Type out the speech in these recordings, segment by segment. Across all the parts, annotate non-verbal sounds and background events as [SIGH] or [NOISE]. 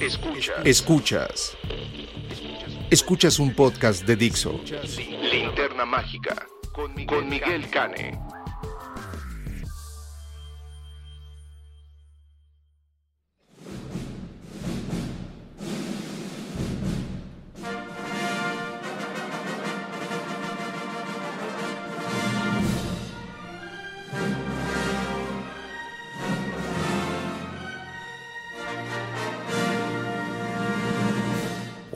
Escuchas. Escuchas. Escuchas un podcast de Dixo. Linterna mágica con Miguel Cane.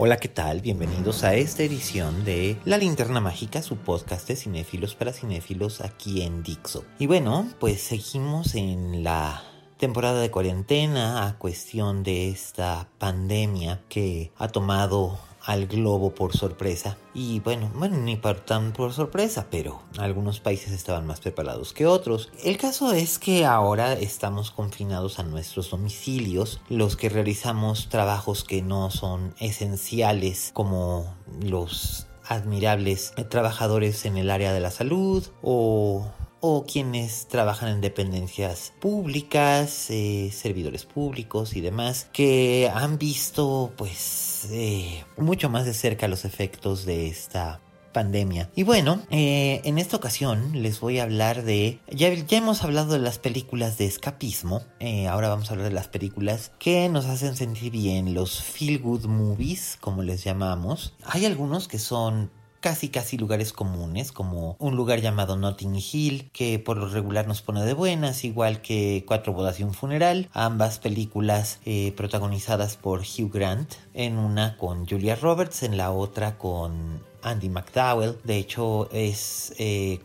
Hola, ¿qué tal? Bienvenidos a esta edición de La Linterna Mágica, su podcast de cinéfilos para cinéfilos aquí en Dixo. Y bueno, pues seguimos en la temporada de cuarentena a cuestión de esta pandemia que ha tomado al globo por sorpresa. Y bueno, bueno, ni por tan por sorpresa, pero algunos países estaban más preparados que otros. El caso es que ahora estamos confinados a nuestros domicilios, los que realizamos trabajos que no son esenciales como los admirables trabajadores en el área de la salud o o quienes trabajan en dependencias públicas, eh, servidores públicos y demás, que han visto pues eh, mucho más de cerca los efectos de esta pandemia. Y bueno, eh, en esta ocasión les voy a hablar de... Ya, ya hemos hablado de las películas de escapismo, ahora vamos a hablar de las películas que nos hacen sentir bien, los feel good movies, como les llamamos. Hay algunos que son casi casi lugares comunes, como un lugar llamado Notting Hill, que por lo regular nos pone de buenas, igual que Cuatro bodas y un funeral, ambas películas eh, protagonizadas por Hugh Grant, en una con Julia Roberts, en la otra con Andy McDowell, de hecho es... Eh,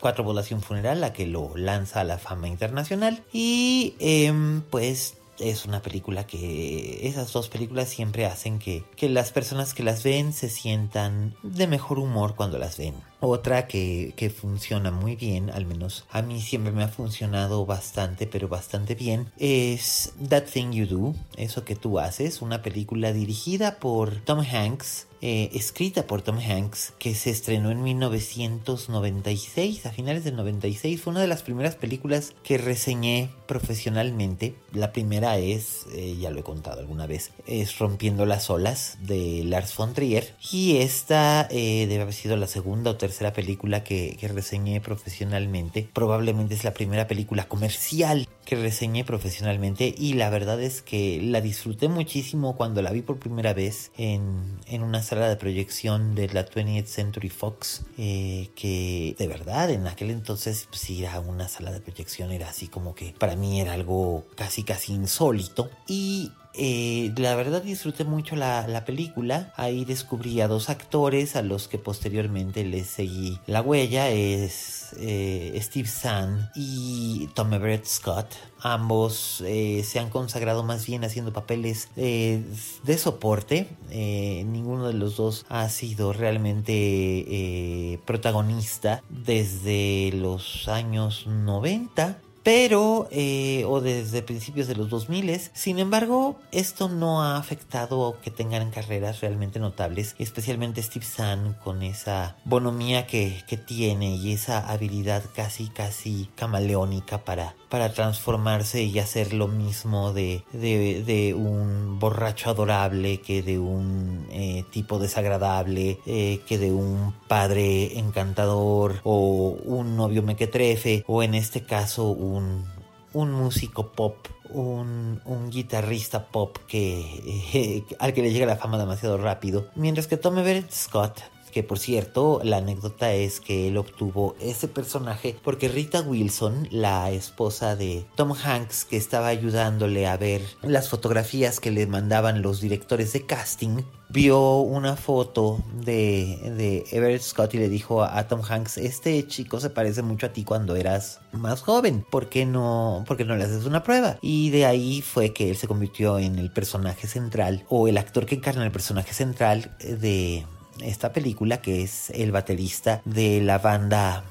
Cuatro bodas funeral, la que lo lanza a la fama internacional. Y em, pues es una película que esas dos películas siempre hacen que, que las personas que las ven se sientan de mejor humor cuando las ven. Otra que, que, funciona muy bien, al menos a mí siempre me ha funcionado bastante, pero bastante bien, es That Thing You Do, eso que tú haces, una película dirigida por Tom Hanks, eh, escrita por Tom Hanks, que se estrenó en 1996, a finales del 96. Fue una de las primeras películas que reseñé profesionalmente. La primera es, eh, ya lo he contado alguna vez, es Rompiendo las olas de Lars von Trier. Y esta eh, debe haber sido la segunda o tercera película que, que reseñé profesionalmente. Probablemente es la primera película comercial que reseñé profesionalmente y la verdad es que la disfruté muchísimo cuando la vi por primera vez en, en una sala de proyección de la 20th Century Fox eh, que de verdad en aquel entonces pues ir a una sala de proyección era así como que para mí era algo casi casi insólito. Y eh, la verdad disfruté mucho la, la, película. Ahí descubrí a dos actores a los que posteriormente les seguí la huella. Es eh, Steve Zahn y Tom Everett Scott. Ambos eh, se han consagrado más bien haciendo papeles de soporte. Ninguno de los dos ha sido realmente protagonista desde los años 90 pero eh, o desde principios de los 2000 sin embargo esto no ha afectado que tengan carreras realmente notables especialmente Steve Zahn con esa bonomía que, que tiene y esa habilidad casi casi camaleónica para para transformarse y hacer lo mismo de, de, de un borracho adorable que de un eh, tipo desagradable, eh, que de un padre encantador o un novio mequetrefe o en este caso un, un músico pop un, un, guitarrista pop que [LAUGHS] al que le llega la fama demasiado rápido. Mientras que Tom Everett Scott que por cierto, la anécdota es que él obtuvo ese personaje porque Rita Wilson, la esposa de Tom Hanks, que estaba ayudándole a ver las fotografías que le mandaban los directores de casting, vio una foto de, de Everett Scott y le dijo a, Tom Hanks, este chico se parece mucho a ti cuando eras más joven, ¿por qué no, por qué no le haces una prueba? Y de ahí fue que él se convirtió en el personaje central o el actor que encarna el personaje central de esta película, que es el baterista de la banda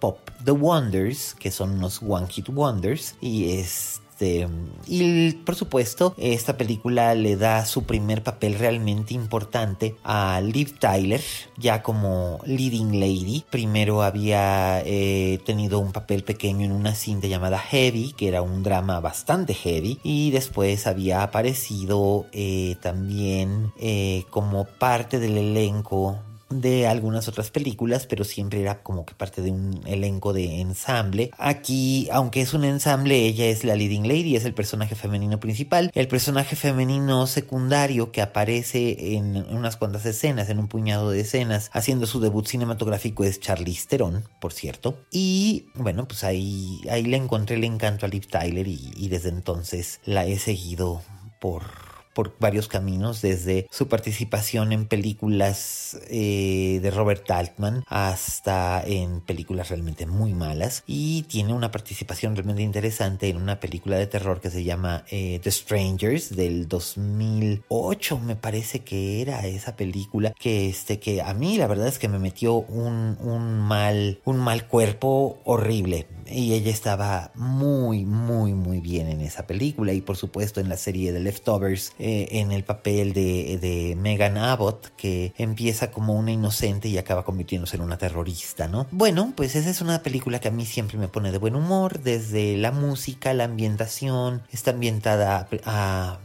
pop The Wonders, que son unos One Hit Wonders, y es este, y por supuesto, esta película le da su primer papel realmente importante a Liv Tyler, ya como leading lady. Primero había eh, tenido un papel pequeño en una cinta llamada Heavy, que era un drama bastante heavy, y después había aparecido eh, también eh, como parte del elenco de algunas otras películas, pero siempre era como que parte de un elenco de ensamble. Aquí, aunque es un ensamble, ella es la leading lady, es el personaje femenino principal. El personaje femenino secundario que aparece en unas cuantas escenas, en un puñado de escenas, haciendo su debut cinematográfico es Charlize Theron, por cierto. Y bueno, pues ahí, ahí le encontré el encanto a Liv Tyler y desde entonces la he seguido por por varios caminos, desde su participación en películas eh, de Robert Altman hasta en películas realmente muy malas. Y tiene una participación realmente interesante en una película de terror que se llama eh, The Strangers del 2008, me parece que era esa película que este que a mí la verdad es que me metió un, un mal un mal cuerpo horrible y ella estaba muy, muy, muy bien en esa película y por supuesto en la serie de Leftovers eh, en el papel de, de, Megan Abbott que empieza como una inocente y acaba convirtiéndose en una terrorista, ¿no? Bueno, pues esa es una película que a mí siempre me pone de buen humor, desde la música, la ambientación, está ambientada a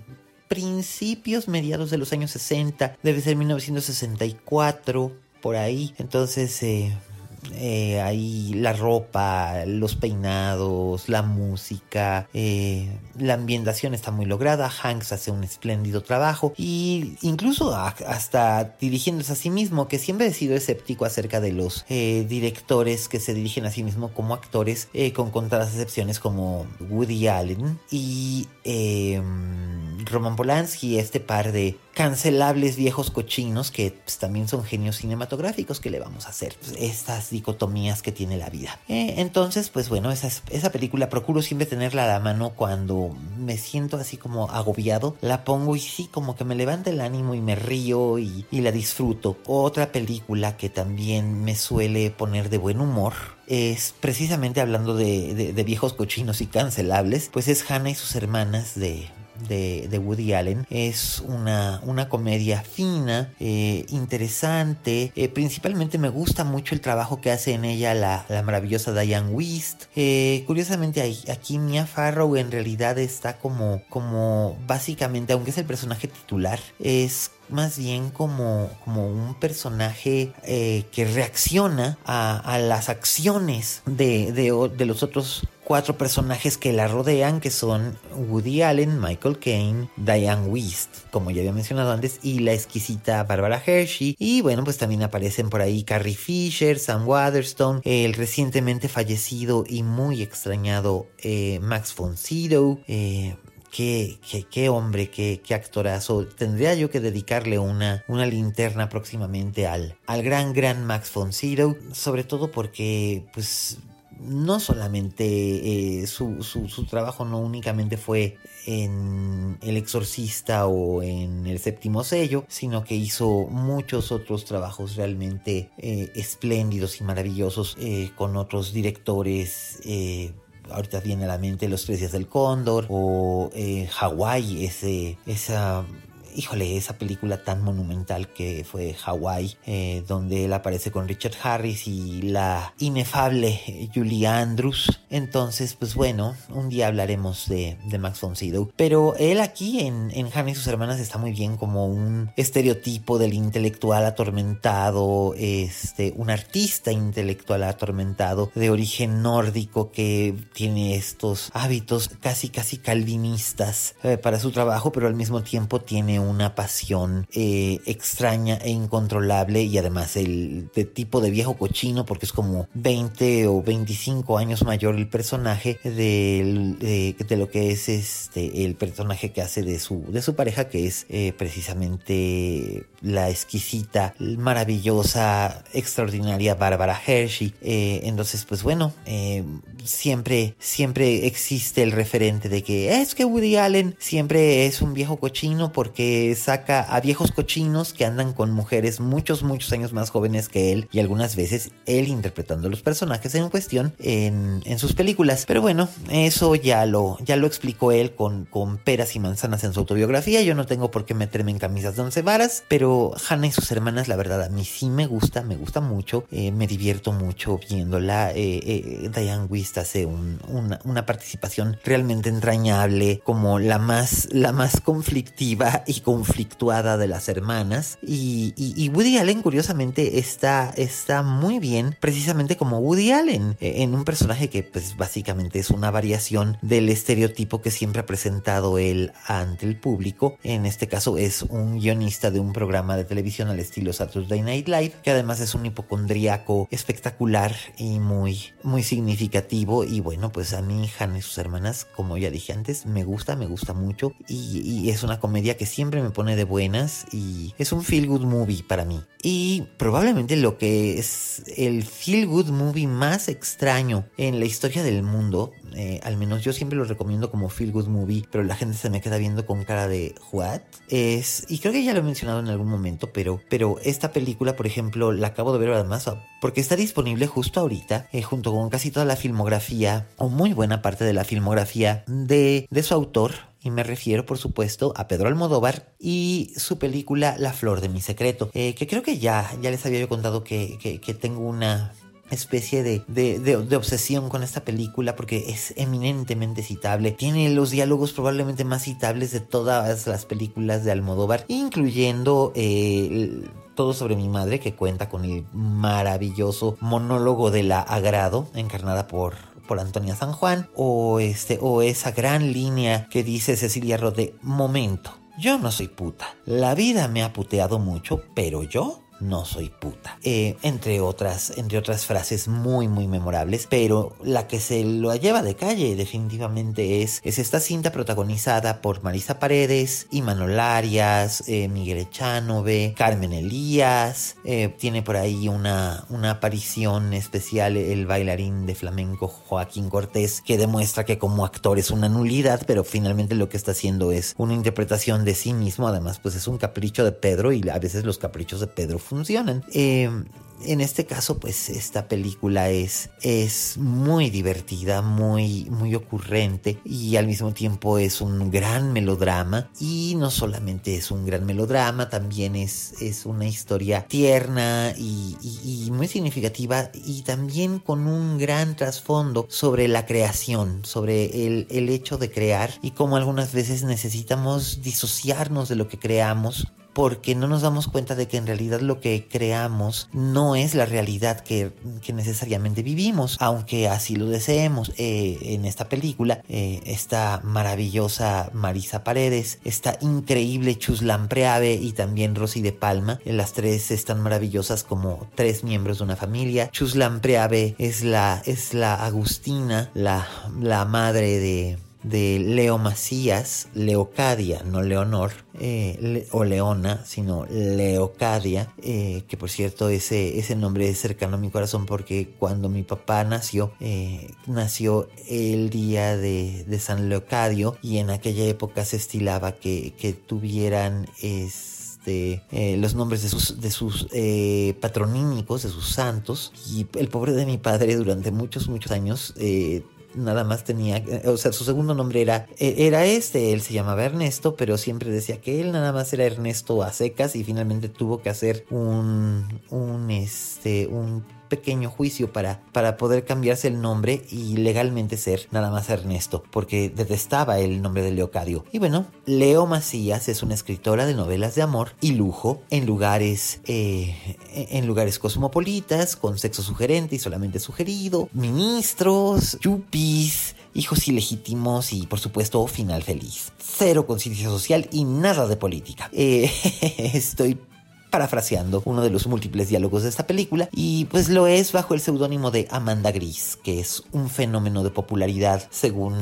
principios, mediados de los años 60, debe ser 1964, por ahí. Entonces, eh, eh, ahí la ropa, los peinados, la música, eh, la ambientación está muy lograda. Hanks hace un espléndido trabajo y incluso hasta dirigiéndose a sí mismo, que siempre he sido escéptico acerca de los eh, directores que se dirigen a sí mismo como actores, con contadas excepciones como Woody Allen y Roman Polanski, este par de cancelables viejos cochinos que pues, también son genios cinematográficos que le vamos a hacer. Pues, estas dicotomías que tiene la vida. Eh, entonces, pues bueno, esa, película procuro siempre tenerla a la mano cuando me siento así como agobiado. La pongo y sí, como que me levanta el ánimo y me río y, la disfruto. Otra película que también me suele poner de buen humor es precisamente hablando de, de, viejos cochinos y cancelables, pues es Hannah y sus hermanas de, de, Woody Allen. Es una, una comedia fina, eh, interesante. Eh, principalmente me gusta mucho el trabajo que hace en ella la, maravillosa Diane Wist. Eh, curiosamente aquí Mia Farrow en realidad está como, como básicamente, aunque es el personaje titular, es más bien como, como un personaje que reacciona a, las acciones de, de, los otros cuatro personajes que la rodean, que son Woody Allen, Michael Caine, Diane Wist, como ya había mencionado antes, y la exquisita Barbara Hershey. Y bueno, pues también aparecen por ahí Carrie Fisher, Sam Waterstone, el recientemente fallecido y muy extrañado eh, Max von Sydow. Eh, Qué, qué, hombre, qué, qué, actorazo. Tendría yo que dedicarle una, una linterna próximamente al, al gran, gran Max von Sydow. Sobre todo porque, pues, no solamente eh, su, su, trabajo no únicamente fue en El Exorcista o en El Séptimo Sello, sino que hizo muchos otros trabajos realmente eh, espléndidos y maravillosos eh, con otros directores. Ahorita viene a la mente Los Tres del Cóndor o Hawái, ese, esa híjole, esa película tan monumental que fue Hawaii, eh, donde él aparece con Richard Harris y la inefable Julie Andrews. Entonces, pues bueno, un día hablaremos de, Max von Sydow. Pero él aquí en, en y sus hermanas está muy bien como un estereotipo del intelectual atormentado, este, un artista intelectual atormentado de origen nórdico que tiene estos hábitos casi casi calvinistas eh, para su trabajo, pero al mismo tiempo tiene una pasión eh, extraña e incontrolable y además el de tipo de viejo cochino porque es como 20 o 25 años mayor el personaje de, de, lo que es este el personaje que hace de su, de su pareja que es eh, precisamente la exquisita, maravillosa, extraordinaria Bárbara Hershey. Eh, entonces, pues bueno, siempre, siempre existe el referente de que es que Woody Allen siempre es un viejo cochino porque saca a viejos cochinos que andan con mujeres muchos, muchos años más jóvenes que él y algunas veces él interpretando los personajes en cuestión en, en sus películas. Pero bueno, eso ya lo, ya lo explicó él con, con peras y manzanas en su autobiografía. Yo no tengo por qué meterme en camisas de once varas, pero Hannah y sus hermanas, la verdad, a mí sí me gusta, me gusta mucho, eh, me divierto mucho viéndola. Eh, eh, Diane Wist hace una, una participación realmente entrañable, como la más, la más conflictiva y conflictuada de las hermanas. Y, y, Woody Allen, curiosamente, está, está muy bien, precisamente como Woody Allen, eh, en un personaje que, pues, básicamente es una variación del estereotipo que siempre ha presentado él ante el público. En este caso, es un guionista de un programa de televisión al estilo Saturday Night Live, que además es un hipocondríaco espectacular y muy, muy significativo. Y bueno, pues a mí, Hannah y sus hermanas, como ya dije antes, me gusta, me gusta mucho. Y es una comedia que siempre me pone de buenas y es un feel good movie para mí. Y probablemente lo que es el feel good movie más extraño en la historia del mundo, eh, al menos yo siempre lo recomiendo como feel good movie, pero la gente se me queda viendo con cara de what, es, y creo que ya lo he mencionado en algún momento, pero, pero esta película, por ejemplo, la acabo de ver además porque está disponible justo ahorita, eh, junto con casi toda la filmografía, o muy buena parte de la filmografía de, de su autor, y me refiero por supuesto a Pedro Almodóvar y su película La Flor de mi Secreto, eh, que creo que ya, ya les había yo contado que, que, tengo una especie de, de, de, obsesión con esta película porque es eminentemente citable. Tiene los diálogos probablemente más citables de todas las películas de Almodóvar, incluyendo eh, todo sobre mi madre, que cuenta con el maravilloso monólogo de la Agrado, encarnada por por Antonia San Juan o este o esa gran línea que dice Cecilia Rode, momento, yo no soy puta. La vida me ha puteado mucho, pero yo no soy puta. Eh, entre, otras, entre otras frases muy, muy memorables, pero la que se lo lleva de calle definitivamente es, es esta cinta protagonizada por Marisa Paredes, Imanol Arias, eh, Miguel Echanove, Carmen Elías, eh, tiene por ahí una, una aparición especial el bailarín de flamenco Joaquín Cortés, que demuestra que como actor es una nulidad, pero finalmente lo que está haciendo es una interpretación de sí mismo, además pues es un capricho de Pedro y a veces los caprichos de Pedro funcionan. Eh, en este caso, pues esta película es, es muy divertida, muy, muy ocurrente y al mismo tiempo es un gran melodrama. Y no solamente es un gran melodrama, también es, es una historia tierna y, muy significativa y también con un gran trasfondo sobre la creación, sobre el, el hecho de crear y cómo algunas veces necesitamos disociarnos de lo que creamos porque no nos damos cuenta de que en realidad lo que creamos no es la realidad que, necesariamente vivimos, aunque así lo deseemos. Eh, en esta película, eh, esta maravillosa Marisa Paredes, esta increíble Chus Lampreave y también Rosy de Palma, las tres están maravillosas como tres miembros de una familia. Chus Lampreave es la, es la Agustina, la, la madre de de Leo Macías, Leocadia, no Leonor, eh, o Leona, sino Leocadia, eh, que por cierto ese, ese nombre es cercano a mi corazón porque cuando mi papá nació, eh, nació el día de, San Leocadio y en aquella época se estilaba que, que tuvieran... Este, los nombres de sus, de sus patronímicos, de sus santos. Y el pobre de mi padre durante muchos, muchos años nada más tenía, eh, o sea, su segundo nombre era, eh, era este, él se llamaba Ernesto, pero siempre decía que él nada más era Ernesto a secas y finalmente tuvo que hacer un, un, este, un pequeño juicio para, para poder cambiarse el nombre y legalmente ser nada más Ernesto, porque detestaba el nombre de Leocadio. Y bueno, Leo Macías es una escritora de novelas de amor y lujo en lugares, eh, en lugares cosmopolitas, con sexo sugerente y solamente sugerido, ministros, yuppies, hijos ilegítimos y por supuesto final feliz. Cero conciencia social y nada de política. Eh, [LAUGHS] estoy parafraseando uno de los múltiples diálogos de esta película y pues lo es bajo el seudónimo de Amanda Gris, que es un fenómeno de popularidad según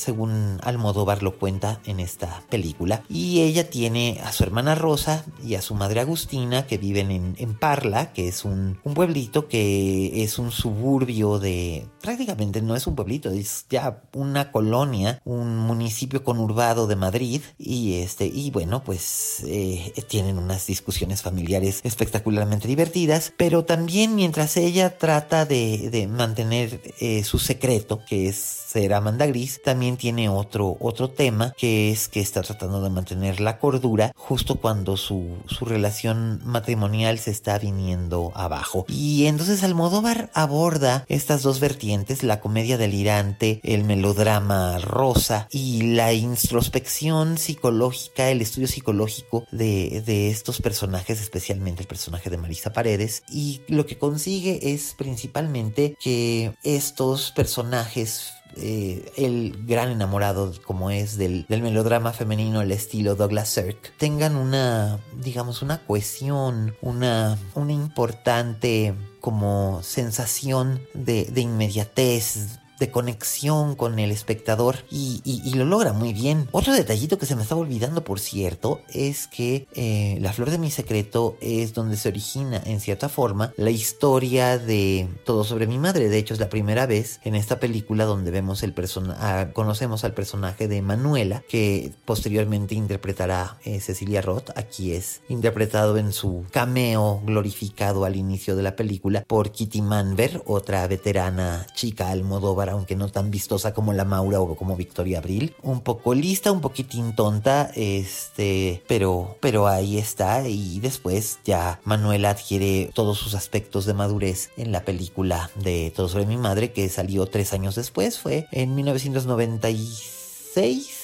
según Almodóvar lo cuenta en esta película. Y ella tiene a su hermana Rosa y a su madre Agustina que viven en, Parla, que es un, pueblito que es un suburbio de... prácticamente no es un pueblito, es ya una colonia, un municipio conurbado de Madrid. Y, este, y bueno, pues eh, tienen unas discusiones familiares espectacularmente divertidas, pero también mientras ella trata de, mantener eh, su secreto, que es ser Amanda Gris, también tiene otro, otro tema que es que está tratando de mantener la cordura justo cuando su, su relación matrimonial se está viniendo abajo. Y entonces Almodóvar aborda estas dos vertientes, la comedia delirante, el melodrama rosa y la introspección psicológica, el estudio psicológico de, de estos personajes, especialmente el personaje de Marisa Paredes. Y lo que consigue es principalmente que estos personajes eh, el gran enamorado como es del, melodrama femenino al estilo Douglas Sirk tengan una digamos una cohesión una una importante como sensación de, de inmediatez de conexión con el espectador y, lo logra muy bien. Otro detallito que se me estaba olvidando, por cierto, es que eh, La Flor de mi Secreto es donde se origina, en cierta forma, la historia de Todo sobre mi madre. De hecho, es la primera vez en esta película donde vemos el persona conocemos al personaje de Manuela, que posteriormente interpretará eh, Cecilia Roth. Aquí es interpretado en su cameo glorificado al inicio de la película por Kitty Manver, otra veterana chica almodóvar aunque no tan vistosa como la Maura o como Victoria Abril. Un poco lista, un poquitín tonta, este, pero, pero ahí está. Y después ya Manuela adquiere todos sus aspectos de madurez en la película de Todo sobre mi madre, que salió tres años después, fue en 1996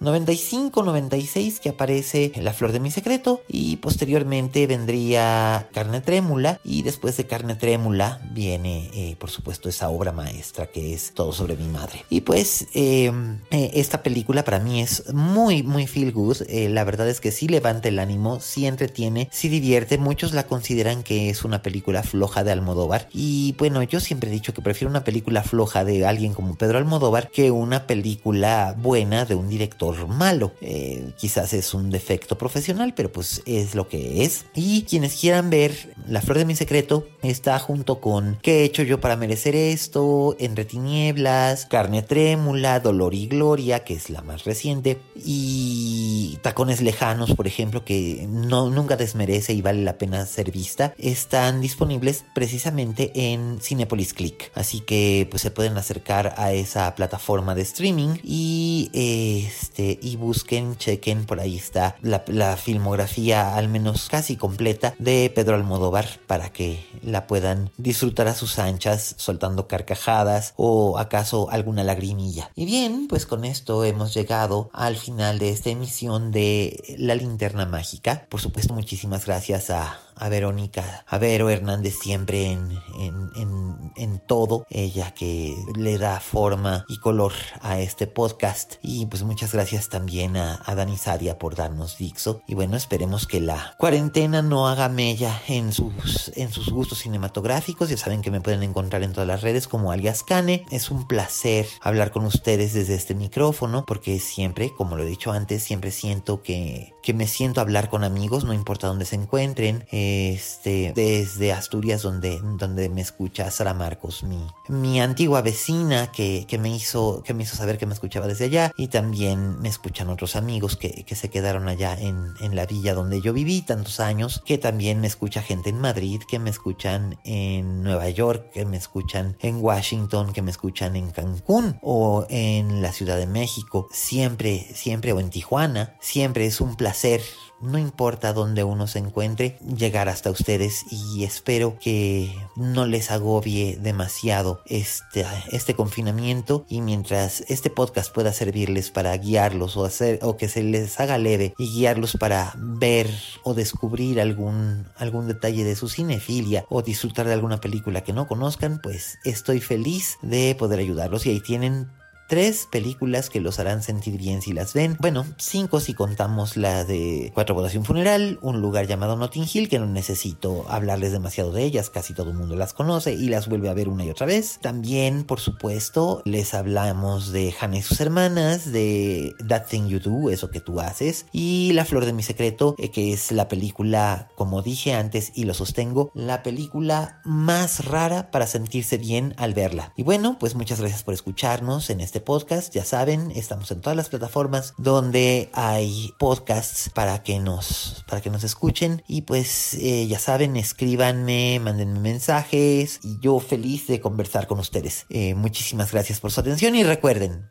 95-96 que aparece La Flor de mi Secreto y posteriormente vendría Carne Trémula y después de Carne Trémula viene eh, por supuesto esa obra maestra que es Todo sobre mi madre. Y pues em, eh, esta película para mí es muy muy feel good, eh, la verdad es que sí levanta el ánimo, sí entretiene, sí divierte, muchos la consideran que es una película floja de Almodóvar. Y bueno yo siempre he dicho que prefiero una película floja de alguien como Pedro Almodóvar que una película buena de un director malo. Eh, quizás es un defecto profesional, pero pues es lo que es. Y quienes quieran ver La Flor de mi Secreto está junto con ¿Qué he hecho yo para merecer esto? Entre Tinieblas, Carne Trémula, Dolor y Gloria, que es la más reciente, y Tacones Lejanos, por ejemplo, que no, nunca desmerece y vale la pena ser vista, están disponibles precisamente en Cinepolis Click. Así que pues se pueden acercar a esa plataforma de streaming y este y busquen, chequen, por ahí está la, filmografía al menos casi completa de Pedro Almodóvar para que la puedan disfrutar a sus anchas soltando carcajadas o acaso alguna lagrimilla. Y bien, pues con esto hemos llegado al final de esta emisión de La Linterna Mágica. Por supuesto, muchísimas gracias a a Verónica, a Vero Hernández siempre en, en, en, todo, ella que le da forma y color a este podcast. Y pues muchas gracias también a, a Dani Sadia por darnos Dixo. Y bueno, esperemos que la cuarentena no haga mella en sus, en sus gustos cinematográficos. Ya saben que me pueden encontrar en todas las redes como alias Cane. Es un placer hablar con ustedes desde este micrófono porque siempre, como lo he dicho antes, siempre siento que, que me siento hablar con amigos, no importa dónde se encuentren. Este, desde Asturias, donde, donde me escucha Sara Marcos, mi, mi antigua vecina que, que, me hizo, que me hizo saber que me escuchaba desde allá. Y también me escuchan otros amigos que, que se quedaron allá en, en la villa donde yo viví tantos años. Que también me escucha gente en Madrid, que me escuchan en Nueva York, que me escuchan en Washington, que me escuchan en Cancún o en la Ciudad de México. Siempre, siempre, o en Tijuana. Siempre es un placer no importa dónde uno se encuentre, llegar hasta ustedes y espero que no les agobie demasiado este, este confinamiento y mientras este podcast pueda servirles para guiarlos o hacer o que se les haga leve y guiarlos para ver o descubrir algún algún detalle de su cinefilia o disfrutar de alguna película que no conozcan, pues estoy feliz de poder ayudarlos y ahí tienen Tres películas que los harán sentir bien si las ven. Bueno, cinco si contamos la de Cuatro bodas y un funeral, un lugar llamado Notting Hill, que no necesito hablarles demasiado de ellas, casi todo el mundo las conoce y las vuelve a ver una y otra vez. También, por supuesto, les hablamos de Hannah y sus hermanas, de That Thing You Do, eso que tú haces, y La Flor de mi Secreto, eh, que es la película, como dije antes y lo sostengo, la película más rara para sentirse bien al verla. Y bueno, pues muchas gracias por escucharnos en este este podcast. Ya saben, estamos en todas las plataformas donde hay podcasts para que nos, para que nos escuchen. Y pues eh, ya saben, escríbanme, mándenme mensajes y yo feliz de conversar con ustedes. Eh, muchísimas gracias por su atención y recuerden,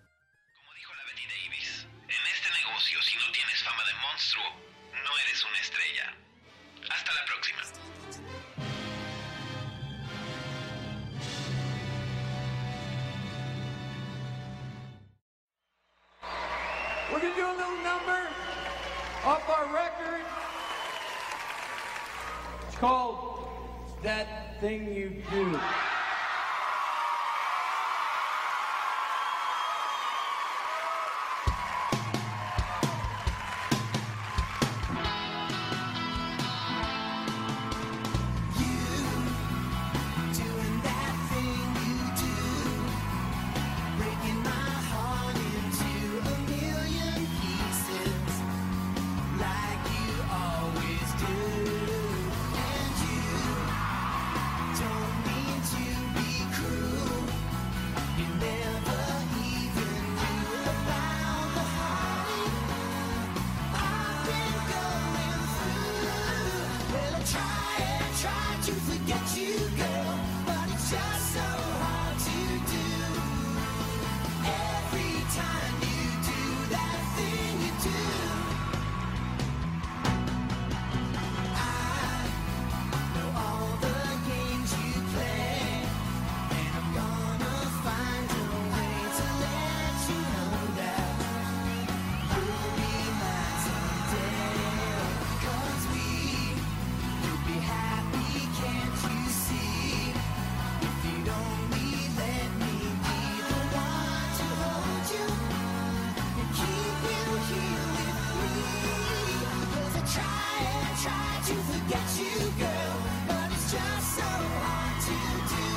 called That Thing You you, girl, but it's just so hard to do.